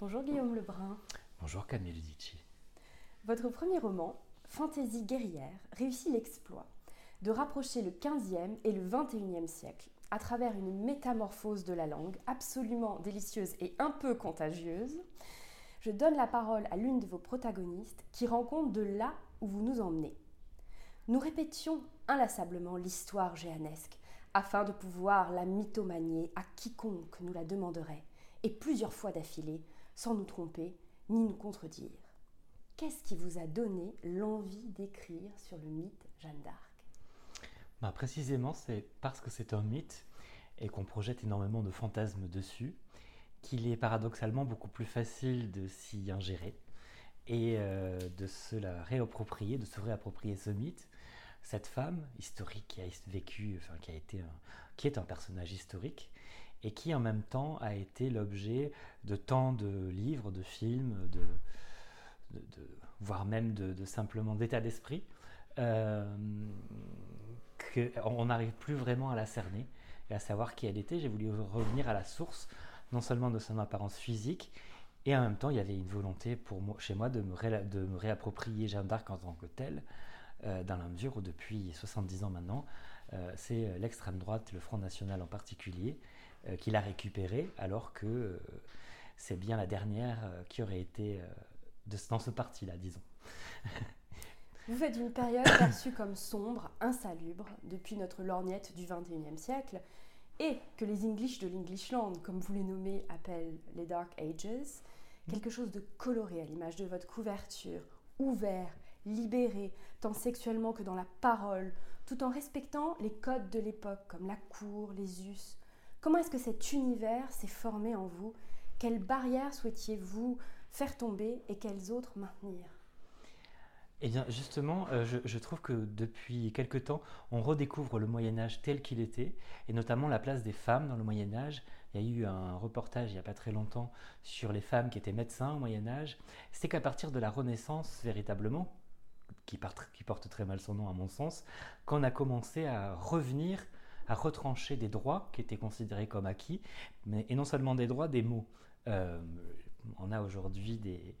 Bonjour Guillaume Lebrun. Bonjour Camille Ludici. Votre premier roman, Fantaisie guerrière, réussit l'exploit de rapprocher le 15e et le 21e siècle à travers une métamorphose de la langue absolument délicieuse et un peu contagieuse. Je donne la parole à l'une de vos protagonistes qui rend compte de là où vous nous emmenez. Nous répétions inlassablement l'histoire géanesque afin de pouvoir la mythomanier à quiconque nous la demanderait, et plusieurs fois d'affilée, sans nous tromper ni nous contredire. Qu'est-ce qui vous a donné l'envie d'écrire sur le mythe Jeanne d'Arc? Bah, Précisément, c'est parce que c'est un mythe et qu'on projette énormément de fantasmes dessus qu'il est paradoxalement beaucoup plus facile de s'y ingérer et euh, de se réapproprier, de se réapproprier ce mythe. Cette femme historique qui a vécu, a été, qui est un personnage historique, et qui en même temps a été l'objet de tant de livres, de films, de, voire même de, simplement d'état d'esprit, euh, qu'on n'arrive plus vraiment à la cerner et à savoir qui elle était. J'ai voulu revenir à la source, non seulement de son apparence physique, et en même temps, il y avait une volonté pour moi, chez moi de me, de réapproprier Jeanne d'Arc en tant que telle, euh, dans la mesure où depuis 70 ans maintenant, euh, c'est l'extrême droite, le Front National en particulier, qu'il a récupéré, alors que euh, c'est bien la dernière euh, qui aurait été dans ce parti-là, disons. Vous faites une période perçue comme sombre, insalubre, depuis notre lorgnette du XXIe siècle, et que les English de l'Englishland, comme vous les nommez, appellent les Dark Ages, quelque chose de coloré à l'image de votre couverture, ouvert, libéré, tant sexuellement que dans la parole, tout en respectant les codes de l'époque, comme la cour, les us, Comment est-ce que cet univers s'est formé en vous? Quelles barrières souhaitiez-vous faire tomber et quelles autres maintenir? Eh bien, justement, euh, je, trouve que depuis quelque temps, on redécouvre le Moyen Âge tel qu'il était, et notamment la place des femmes dans le Moyen Âge. Il y a eu un reportage il n'y a pas très longtemps sur les femmes qui étaient médecins au Moyen Âge. C'est qu'à partir de la Renaissance, véritablement, qui, qui porte très mal son nom à mon sens, qu'on a commencé à revenir à retrancher des droits qui étaient considérés comme acquis, mais, et non seulement des droits, des mots. Euh, on a aujourd'hui des,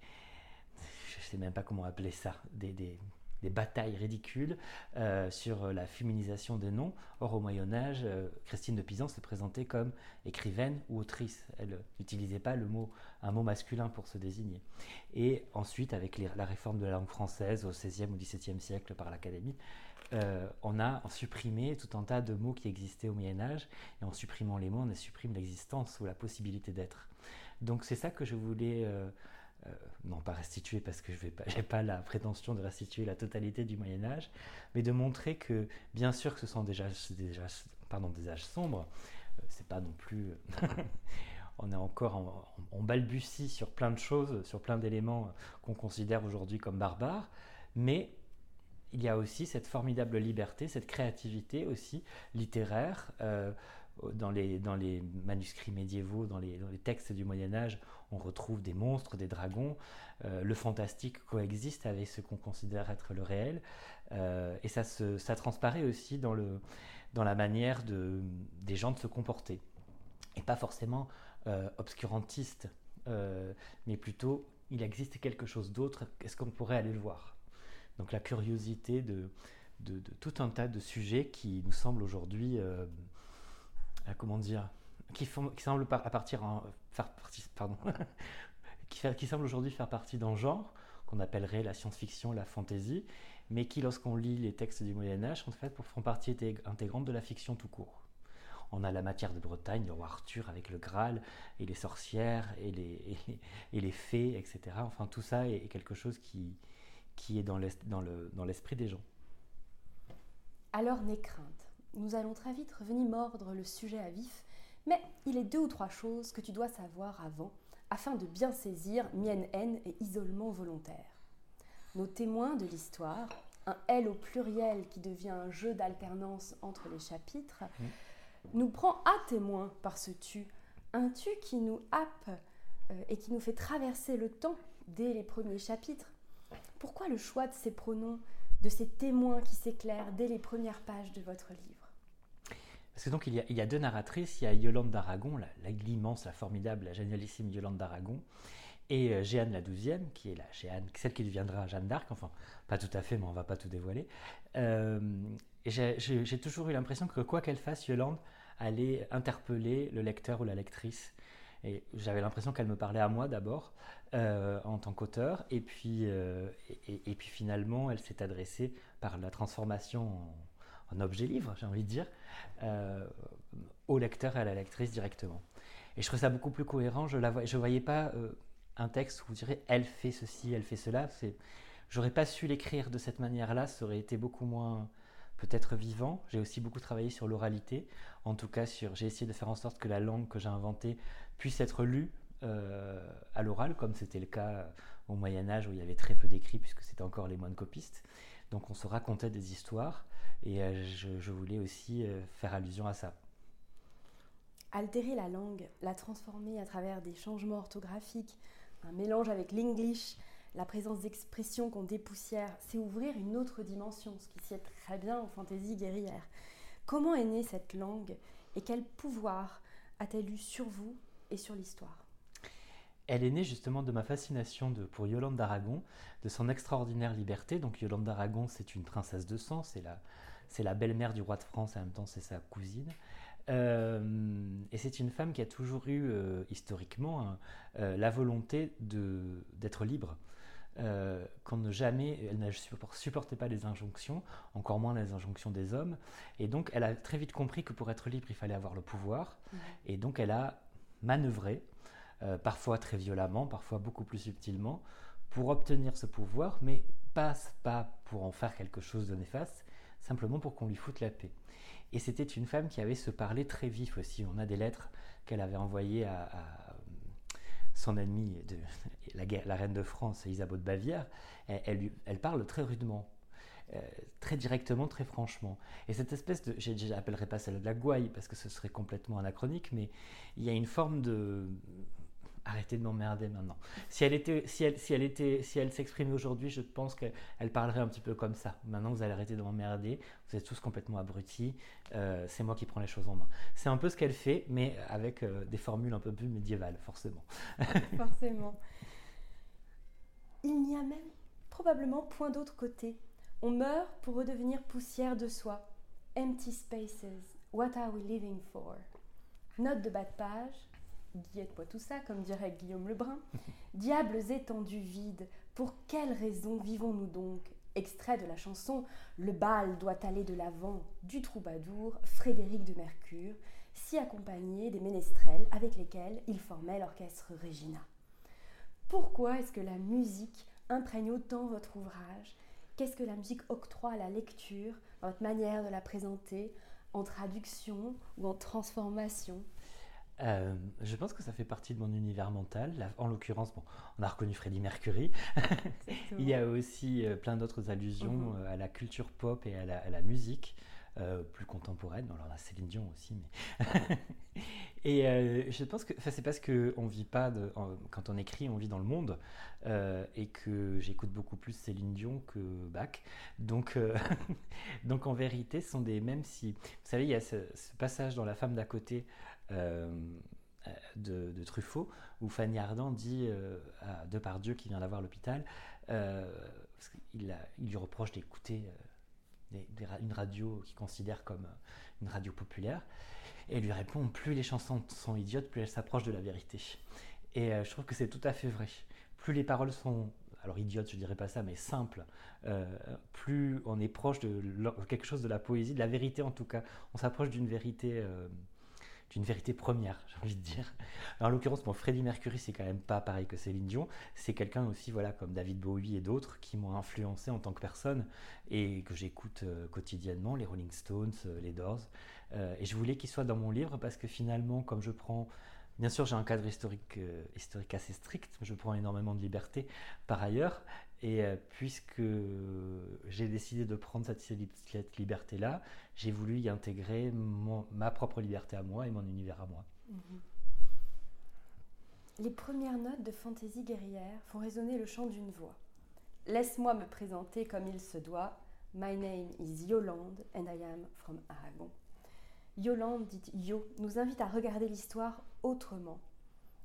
je ne sais même pas comment appeler ça, des, des, batailles ridicules euh, sur la féminisation des noms. Or, au Moyen Âge, euh, Christine de Pisan se présentait comme écrivaine ou autrice. Elle n'utilisait pas le mot, un mot masculin pour se désigner. Et ensuite, avec la réforme de la langue française au XVIe ou XVIIe siècle par l'Académie, euh, on a supprimé tout un tas de mots qui existaient au Moyen Âge, et en supprimant les mots, on supprime l'existence ou la possibilité d'être. Donc c'est ça que je voulais, euh, euh, non pas restituer parce que je n'ai pas, la prétention de restituer la totalité du Moyen Âge, mais de montrer que bien sûr que ce sont déjà, déjà pardon, des âges sombres, c'est pas non plus... on est encore on balbutie sur plein de choses, sur plein d'éléments qu'on considère aujourd'hui comme barbares, mais il y a aussi cette formidable liberté, cette créativité aussi littéraire. Euh, dans, les, manuscrits médiévaux, dans les, textes du Moyen Âge, on retrouve des monstres, des dragons. Euh, le fantastique coexiste avec ce qu'on considère être le réel. Euh, et ça, se, ça transparaît aussi dans, la manière de, des gens de se comporter. Et pas forcément obscurantiste, mais plutôt il existe quelque chose d'autre, est-ce qu'on pourrait aller le voir? Donc la curiosité de, tout un tas de sujets qui nous semblent aujourd'hui, euh, euh, comment dire, qui, semblent à partir faire partie, pardon, qui semblent aujourd'hui faire partie d'un genre qu'on appellerait la science-fiction, la fantasy, mais qui, lorsqu'on lit les textes du Moyen Âge, en fait, font partie intégrante de la fiction tout court. On a la matière de Bretagne, le roi Arthur avec le Graal, et les sorcières, et les, et les fées, etc. Enfin, tout ça est quelque chose qui, qui est dans l'esprit des gens. Alors n'aie crainte, nous allons très vite revenir mordre le sujet à vif, mais il est deux ou trois choses que tu dois savoir avant, afin de bien saisir mienne haine et isolement volontaire. Nos témoins de l'histoire, un L au pluriel qui devient un jeu d'alternance entre les chapitres, mmh. nous prend à témoin par ce tu, un tu qui nous happe euh, et qui nous fait traverser le temps dès les premiers chapitres pourquoi le choix de ces pronoms, de ces témoins qui s'éclairent dès les premières pages de votre livre? Parce que donc il y, a, deux narratrices, il y a Yolande d'Aragon, l'immense, la, formidable, la génialissime Yolande d'Aragon, Et euh, Jeanne la douzième, qui est la Jeanne, celle qui deviendra Jeanne d'Arc, enfin pas tout à fait, mais on va pas tout dévoiler. Euh, j'ai toujours eu l'impression que quoi qu'elle fasse, Yolande allait interpeller le lecteur ou la lectrice. Et j'avais l'impression qu'elle me parlait à moi d'abord, euh, en tant qu'auteur, et, puis et, puis finalement, elle s'est adressée par la transformation en, objet livre, j'ai envie de dire, au lecteur et à la lectrice directement. Et je trouvais ça beaucoup plus cohérent. Je ne voyais pas un texte où vous direz elle fait ceci, elle fait cela. C'est, j'aurais pas su l'écrire de cette manière-là, ça aurait été beaucoup moins peut-être vivant. J'ai aussi beaucoup travaillé sur l'oralité, en tout cas sur, j'ai essayé de faire en sorte que la langue que j'ai inventée puisse être lue euh, à l'oral, comme c'était le cas au Moyen Âge où il y avait très peu d'écrits puisque c'était encore les moines copistes. Donc on se racontait des histoires et euh, je, voulais aussi euh, faire allusion à ça. Altérer la langue, la transformer à travers des changements orthographiques, un mélange avec l'English, la présence d'expressions qu'on dépoussière, c'est ouvrir une autre dimension, ce qui sied très bien aux fantaisies guerrières. Comment est née cette langue et quel pouvoir a-t-elle eu sur vous et sur l'histoire? Elle est née justement de ma fascination de, pour Yolande d'Aragon, de son extraordinaire liberté. Donc Yolande d'Aragon, c'est une princesse de sang, c'est la, c'est la belle-mère du roi de France et en même temps c'est sa cousine. Euh, et c'est une femme qui a toujours eu, euh, historiquement, hein, euh, la volonté d'être libre. quand ne jamais, elle ne supportait pas les injonctions, encore moins les injonctions des hommes. Et donc, elle a très vite compris que pour être libre, il fallait avoir le pouvoir. Et donc, elle a manœuvré, parfois très violemment, parfois beaucoup plus subtilement, pour obtenir ce pouvoir, mais pas, pour en faire quelque chose de néfaste, simplement pour qu'on lui foute la paix. Et c'était une femme qui avait ce parler très vif aussi. On a des lettres qu'elle avait envoyées à, son ennemie, de, la, reine de France, Isabeau de Bavière. Elle, parle très rudement, euh, très directement, très franchement. Et cette espèce de, j'appellerai pas celle de la gouaille parce que ce serait complètement anachronique, mais il y a une forme de, arrêtez de m'emmerder maintenant. Si elle était, si elle, si elle était, si elle s'exprimait aujourd'hui, je pense qu'elle parlerait un petit peu comme ça. Maintenant, vous allez arrêter de m'emmerder. Vous êtes tous complètement abrutis. Euh, c'est moi qui prends les choses en main. C'est un peu ce qu'elle fait, mais avec euh, des formules un peu plus médiévales, forcément. forcément. Il n'y a même probablement point d'autre côté. On meurt pour redevenir poussière de soi. Empty spaces. What are we living for? Note de bas de page. Guillette tout ça, comme dirait Guillaume Lebrun. Diables étendus vides, pour quelle raison vivons-nous donc? Extrait de la chanson Le bal doit aller de l'avant du troubadour Frédéric de Mercure, si accompagné des ménestrels avec lesquels il formait l'orchestre Regina. Pourquoi est-ce que la musique imprègne autant votre ouvrage? Qu'est-ce que la musique octroie à la lecture, votre manière de la présenter, en traduction ou en transformation? Euh, je pense que ça fait partie de mon univers mental. en l'occurrence, bon, on a reconnu Freddie Mercury. Il y a aussi euh, plein d'autres allusions mhm. euh, à la culture pop et à la, musique. Plus contemporaine. Alors là, Céline Dion aussi. Mais et je pense que c'est parce qu'on ne vit pas, de, quand on écrit, on vit dans le monde et que j'écoute beaucoup plus Céline Dion que Bach. Donc, donc en vérité, ce sont des mêmes si. Vous savez, il y a ce, ce passage dans La femme d'à côté euh, de, Truffaut, où Fanny Ardant dit euh, à Depardieu qui vient d'avoir l'hôpital, euh, il, lui reproche d'écouter une radio qu'il considère comme une radio populaire, et lui répond plus les chansons sont idiotes, plus elles s'approchent de la vérité. Et je trouve que c'est tout à fait vrai. Plus les paroles sont alors idiotes, je dirais pas ça, mais simples, plus on est proche de quelque chose de la poésie, de la vérité en tout cas. On s'approche d'une vérité d'une vérité première, j'ai envie de dire. en l'occurrence, mon Freddie Mercury, c'est quand même pas pareil que Céline Dion. C'est quelqu'un aussi, voilà, comme David Bowie et d'autres, qui m'ont influencé en tant que personne et que j'écoute euh, quotidiennement, les Rolling Stones, euh, les Doors. Euh, et je voulais qu'il soit dans mon livre parce que finalement, comme je prends Bien sûr, j'ai un cadre historique, historique assez strict, je prends énormément de liberté par ailleurs, et euh, puisque j'ai décidé de prendre cette, liberté-là, j'ai voulu y intégrer ma propre liberté à moi et mon univers à moi. Mhm. Les premières notes de fantaisie guerrière font résonner le chant d'une voix. Laisse-moi me présenter comme il se doit. My name is Yolande and I am from Aragon. Yolande, dit Yo, nous invite à regarder l'histoire autrement,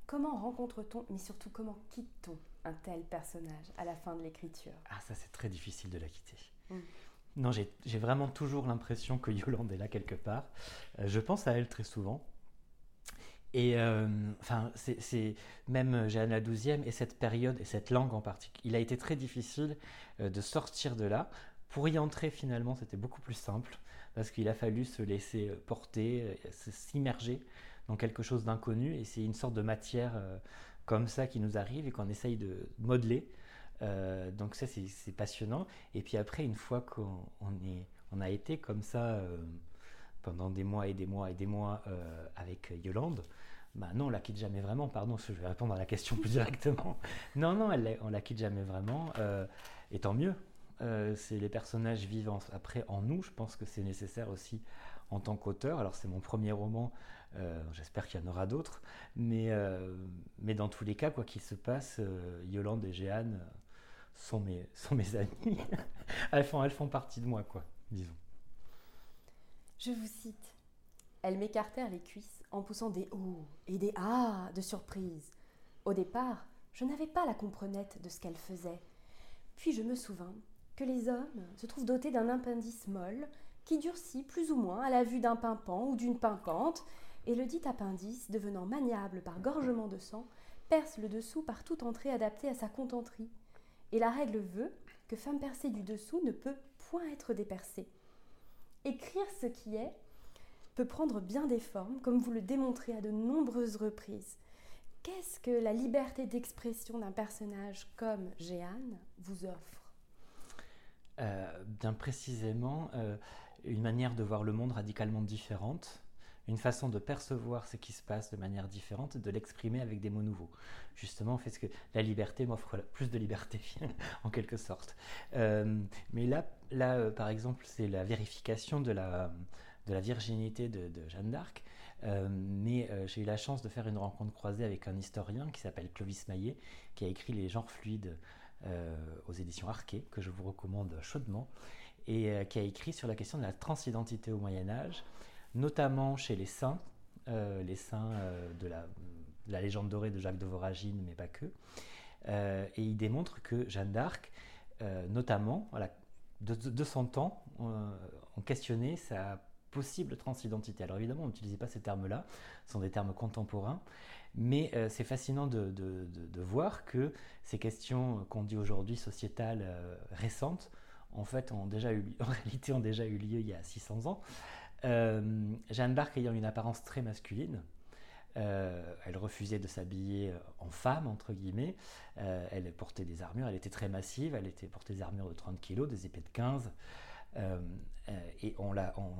comment rencontre-t-on, mais surtout comment quitte-t-on? Un tel personnage à la fin de l'écriture Ah, ça c'est très difficile de la quitter. Mm. Non, j'ai vraiment toujours l'impression que Yolande est là quelque part. Euh, je pense à elle très souvent. Et euh, enfin, c'est même Jeanne la douzième et cette période et cette langue en particulier. Il a été très difficile euh, de sortir de là. Pour y entrer finalement, c'était beaucoup plus simple parce qu'il a fallu se laisser porter, s'immerger dans quelque chose d'inconnu et c'est une sorte de matière comme ça qui nous arrive et qu'on essaye de modeler. Euh, donc ça, c'est passionnant. Et puis après, une fois qu'on on a été comme ça euh, pendant des mois et des mois et des mois euh, avec Yolande, bah non, on la quitte jamais vraiment. Pardon, je vais répondre à la question plus directement. non, non, elle, on la quitte jamais vraiment. et tant mieux. c'est les personnages vivant après en nous. Je pense que c'est nécessaire aussi en tant qu'auteur. Alors c'est mon premier roman. J'espère qu'il y en aura d'autres. Mais, mais dans tous les cas, quoi qu'il se passe, Yolande et Jeanne sont mes, sont mes amies. elles, font, elles font partie de moi, quoi, disons. Je vous cite. Elles m'écartèrent les cuisses en poussant des oh et des ah de surprise. Au départ, je n'avais pas la comprenette de ce qu'elles faisaient. Puis je me souvins que les hommes se trouvent dotés d'un appendice molle qui durcit plus ou moins à la vue d'un pimpant ou d'une pimpante, et le dit appendice, devenant maniable par gorgement de sang, perce le dessous par toute entrée adaptée à sa contenterie et la règle veut que femme percée du dessous ne peut point être dépercée. Écrire ce qui est peut prendre bien des formes, comme vous le démontrez à de nombreuses reprises. Qu'est-ce que la liberté d'expression d'un personnage comme Jeanne vous offre? Euh, Bien précisément, euh, une manière de voir le monde radicalement différente, une façon de percevoir ce qui se passe de manière différente, de l'exprimer avec des mots nouveaux. Justement, fait que la liberté m'offre plus de liberté, en quelque sorte. Euh, mais là, là euh, par exemple, c'est la vérification de la, de la virginité de, Jeanne d'Arc. Euh, mais j'ai eu la chance de faire une rencontre croisée avec un historien qui s'appelle Clovis Maillet, qui a écrit Les genres fluides aux éditions Arquet, que je vous recommande chaudement, et qui a écrit sur la question de la transidentité au Moyen Âge notamment chez les saints, euh, les saints euh, de, la, légende dorée de Jacques de Voragine, mais pas que. Euh, et il démontre que Jeanne d'Arc, notamment, de, son temps, on questionnait sa possible transidentité. Alors évidemment, on n'utilisait pas ces termes-là, ce sont des termes contemporains, mais c'est fascinant de, voir que ces questions qu'on dit aujourd'hui sociétales récentes, en fait, ont déjà eu, en réalité, ont déjà eu lieu il y a 600 ans. Euh, Jeanne d'Arc ayant une apparence très masculine, euh, elle refusait de s'habiller en femme, entre guillemets. Euh, elle portait des armures, elle était très massive, elle était portait des armures de 30 kg, des épées de 15. et on,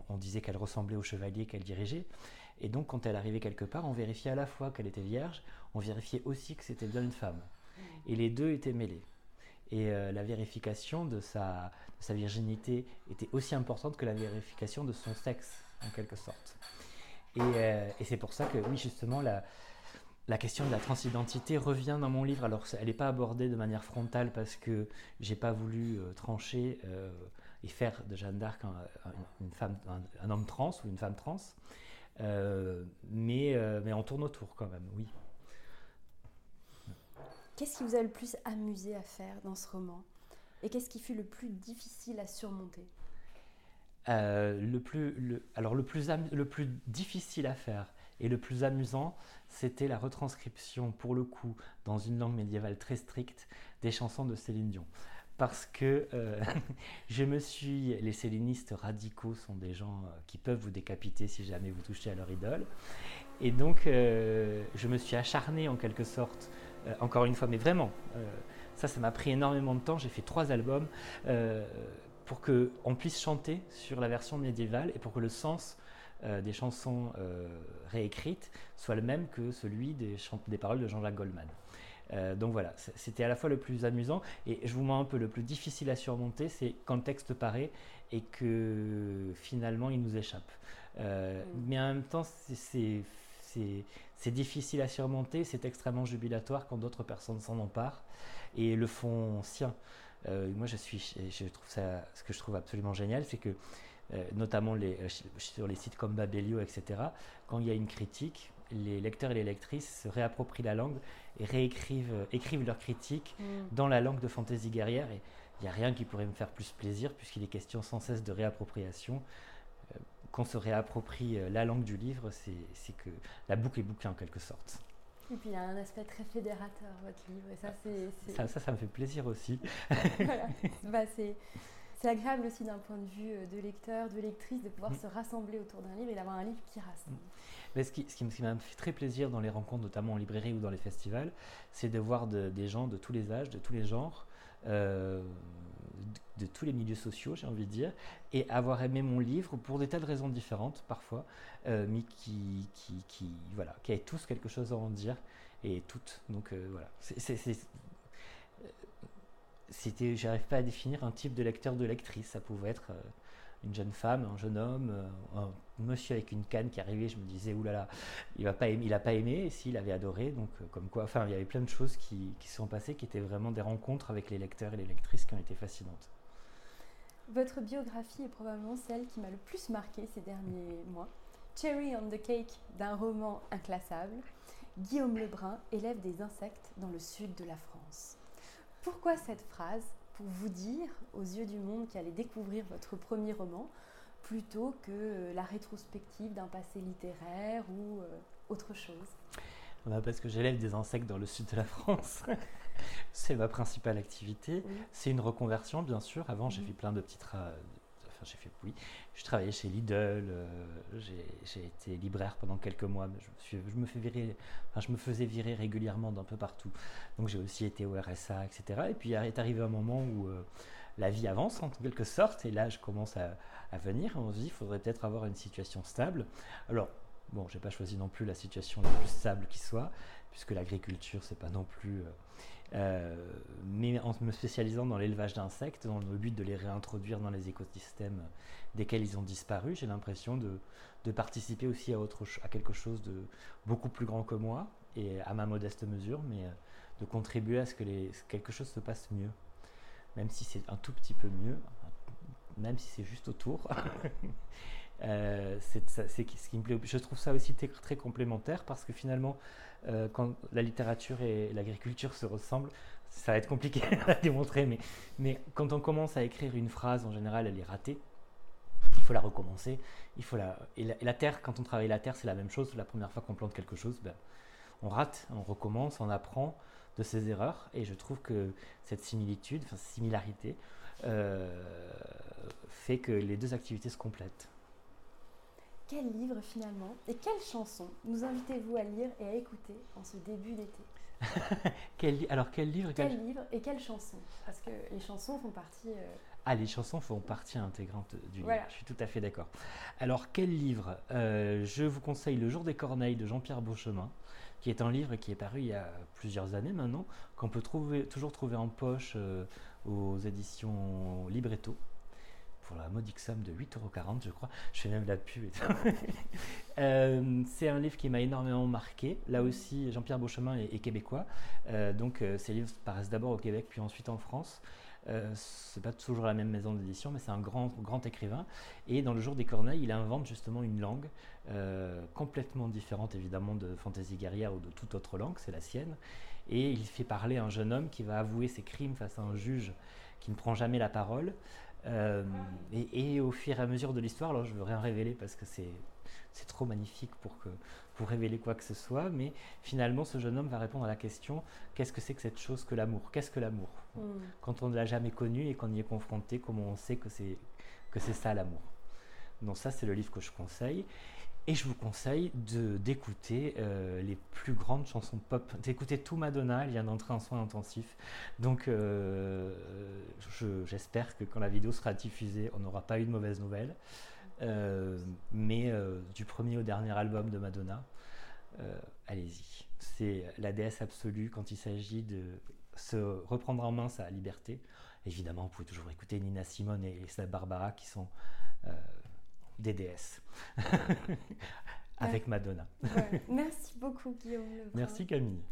on, disait qu'elle ressemblait au chevalier qu'elle dirigeait. Et donc, quand elle arrivait quelque part, on vérifiait à la fois qu'elle était vierge, on vérifiait aussi que c'était bien une femme. Et les deux étaient mêlés. Et la vérification de sa, virginité était aussi importante que la vérification de son sexe, en quelque sorte. Et, euh, c'est pour ça que, oui, justement, la, question de la transidentité revient dans mon livre. Alors, elle n'est pas abordée de manière frontale parce que j'ai pas voulu euh, trancher euh, et faire de Jeanne d'Arc un, une femme, un, homme trans ou une femme trans. mais on tourne autour quand même, oui. Qu'est-ce qui vous a le plus amusé à faire dans ce roman? Et qu'est-ce qui fut le plus difficile à surmonter? Euh, le plus, alors le plus, le plus difficile à faire et le plus amusant, c'était la retranscription, pour le coup, dans une langue médiévale très stricte, des chansons de Céline Dion. Parce que euh, je me suis. Les célinistes radicaux sont des gens euh, qui peuvent vous décapiter si jamais vous touchez à leur idole. Et donc, je me suis acharné en quelque sorte, encore une fois, mais vraiment, ça, ça m'a pris énormément de temps. J'ai fait trois albums euh, pour qu'on puisse chanter sur la version médiévale et pour que le sens euh, des chansons euh, réécrites soit le même que celui des, des paroles de Jean-Jacques Goldman. donc voilà, c'était à la fois le plus amusant et je vous mens un peu le plus difficile à surmonter, c'est quand le texte paraît et que finalement il nous échappe. Mm. Mais en même temps, c'est difficile à surmonter, c'est extrêmement jubilatoire quand d'autres personnes s'en emparent et le font sien. Euh, moi, je suis, je trouve ça, ce que je trouve absolument génial, c'est que, euh, notamment les, euh, sur les sites comme Babelio, etc., quand il y a une critique, les lecteurs et les lectrices se réapproprient la langue et réécrivent écrivent leurs critiques Mm. dans la langue de Fantaisie guerrière. Et il n'y a rien qui pourrait me faire plus plaisir, puisqu'il est question sans cesse de réappropriation. Qu'on se réapproprie euh, la langue du livre, c'est que la boucle est bouclée en quelque sorte. Et puis il y a un aspect très fédérateur, votre livre, et ça, c'est. Ça, ça, ça me fait plaisir aussi. voilà. Bah, c'est. Agréable aussi d'un point de vue euh, de lecteur, de lectrice, de pouvoir Mm. se rassembler autour d'un livre et d'avoir un livre qui rassemble. Mais ce qui, ce qui me- ce qui m'a fait très plaisir dans les rencontres, notamment en librairie ou dans les festivals, c'est de voir de- des gens de tous les âges, de tous les genres, euh, de, tous les milieux sociaux, j'ai envie de dire, et avoir aimé mon livre pour des tas de raisons différentes parfois, euh, mais qui, qui, qui, voilà, qui avaient tous quelque chose à en dire, et toutes. Donc euh, voilà. C'était, j'arrive pas à définir un type de lecteur, de lectrice. Ça pouvait être une jeune femme, un jeune homme, euh, un monsieur avec une canne qui arrivait, je me disais, oulala, il va pas aimer, il a pas aimé, et s'il avait adoré, donc euh, comme quoi, enfin, il y avait plein de choses qui, qui se sont passées, qui étaient vraiment des rencontres avec les lecteurs et les lectrices qui ont été fascinantes. Votre biographie est probablement celle qui m'a le plus marqué ces derniers mois. Cherry on the Cake d'un roman inclassable. Guillaume Lebrun, élève des insectes dans le sud de la France. Pourquoi cette phrase? Pour vous dire, aux yeux du monde qui allait découvrir votre premier roman, plutôt que euh, la rétrospective d'un passé littéraire ou euh, autre chose. Bah, parce que j'élève des insectes dans le sud de la France. C'est ma principale activité. Oui. C'est une reconversion, bien sûr. Avant, j'ai Mhm. fait plein de petits tra- J'ai fait, oui. Je travaillais chez Lidl. euh, j'ai été libraire pendant quelques mois. Mais je, me faisais virer régulièrement d'un peu partout. Donc, j'ai aussi été au RSA, etc. Et puis, il est arrivé un moment où euh, la vie avance, en quelque sorte. Et là, je commence à, venir. On se dit, il faudrait peut-être avoir une situation stable. Alors, bon, j'ai pas choisi non plus la situation la plus stable qui soit, puisque l'agriculture, c'est pas non plus. Euh, mais en me spécialisant dans l'élevage d'insectes, dans le but de les réintroduire dans les écosystèmes desquels ils ont disparu, j'ai l'impression de, participer aussi à, quelque chose de beaucoup plus grand que moi, et à ma modeste mesure, mais euh, de contribuer à ce que quelque chose se passe mieux. Même si c'est un tout petit peu mieux, même si c'est juste autour. Euh, ce. Je trouve ça aussi très, complémentaire parce que finalement, euh, quand la littérature et l'agriculture se ressemblent, ça va être compliqué à démontrer, mais, quand on commence à écrire une phrase, en général, elle est ratée. Il faut la recommencer. Il faut la, et la terre, quand on travaille la terre, c'est la même chose. La première fois qu'on plante quelque chose, ben, on rate, on recommence, on apprend de ses erreurs. Et je trouve que cette similitude, enfin similarité, euh, fait que les deux activités se complètent. Quel livre finalement et quelle chanson nous invitez-vous à lire et à écouter en ce début d'été? Quel alors quel livre quel- Quel livre et quelle chanson? Parce que les chansons font partie. euh, Ah, les chansons font partie intégrante du Voilà. livre. Je suis tout à fait d'accord. Alors, quel livre? Euh, Je vous conseille Le jour des corneilles de Jean-Pierre Beauchemin, qui est un livre qui est paru il y a plusieurs années maintenant, qu'on peut trouver, toujours trouver en poche euh, aux éditions Libretto, pour la modique somme de 8,40€, je crois. Je fais même la pub. Euh, c'est un livre qui m'a énormément marqué. Là aussi, Jean-Pierre Beauchemin est, est québécois. Euh, donc, euh, ces livres paraissent d'abord au Québec, puis ensuite en France. Euh, c'est pas toujours la même maison d'édition, mais c'est un grand, grand écrivain. Et dans Le Jour des Corneilles, il invente justement une langue complètement différente, évidemment, de Fantaisie guerrière ou de toute autre langue, c'est la sienne. Et il fait parler un jeune homme qui va avouer ses crimes face à un juge qui ne prend jamais la parole. Euh, et, et au fur et à mesure de l'histoire, alors je veux rien révéler parce que c'est c'est trop magnifique pour, que, pour révéler quoi que ce soit, mais finalement ce jeune homme va répondre à la question qu'est-ce que c'est que cette chose que l'amour? Qu'est-ce que l'amour? Hmm. Quand on ne l'a jamais connu et qu'on y est confronté, comment on sait que c'est que c'est ça l'amour? Donc ça c'est le livre que je conseille. Et je vous conseille de d'écouter euh, les plus grandes chansons pop, d'écouter tout Madonna, elle vient d'entrer en soins intensifs. Donc euh, je- j'espère que quand la vidéo sera diffusée, on n'aura pas eu de mauvaises nouvelles. Euh, mais du premier au dernier album de Madonna, allez-y. C'est la déesse absolue quand il s'agit de se reprendre en main sa liberté. Évidemment, vous pouvez toujours écouter Nina Simone et Lisa Barbara qui sont des déesses. Avec Madonna. Merci beaucoup, Guillaume. Lebrun. Merci Camille.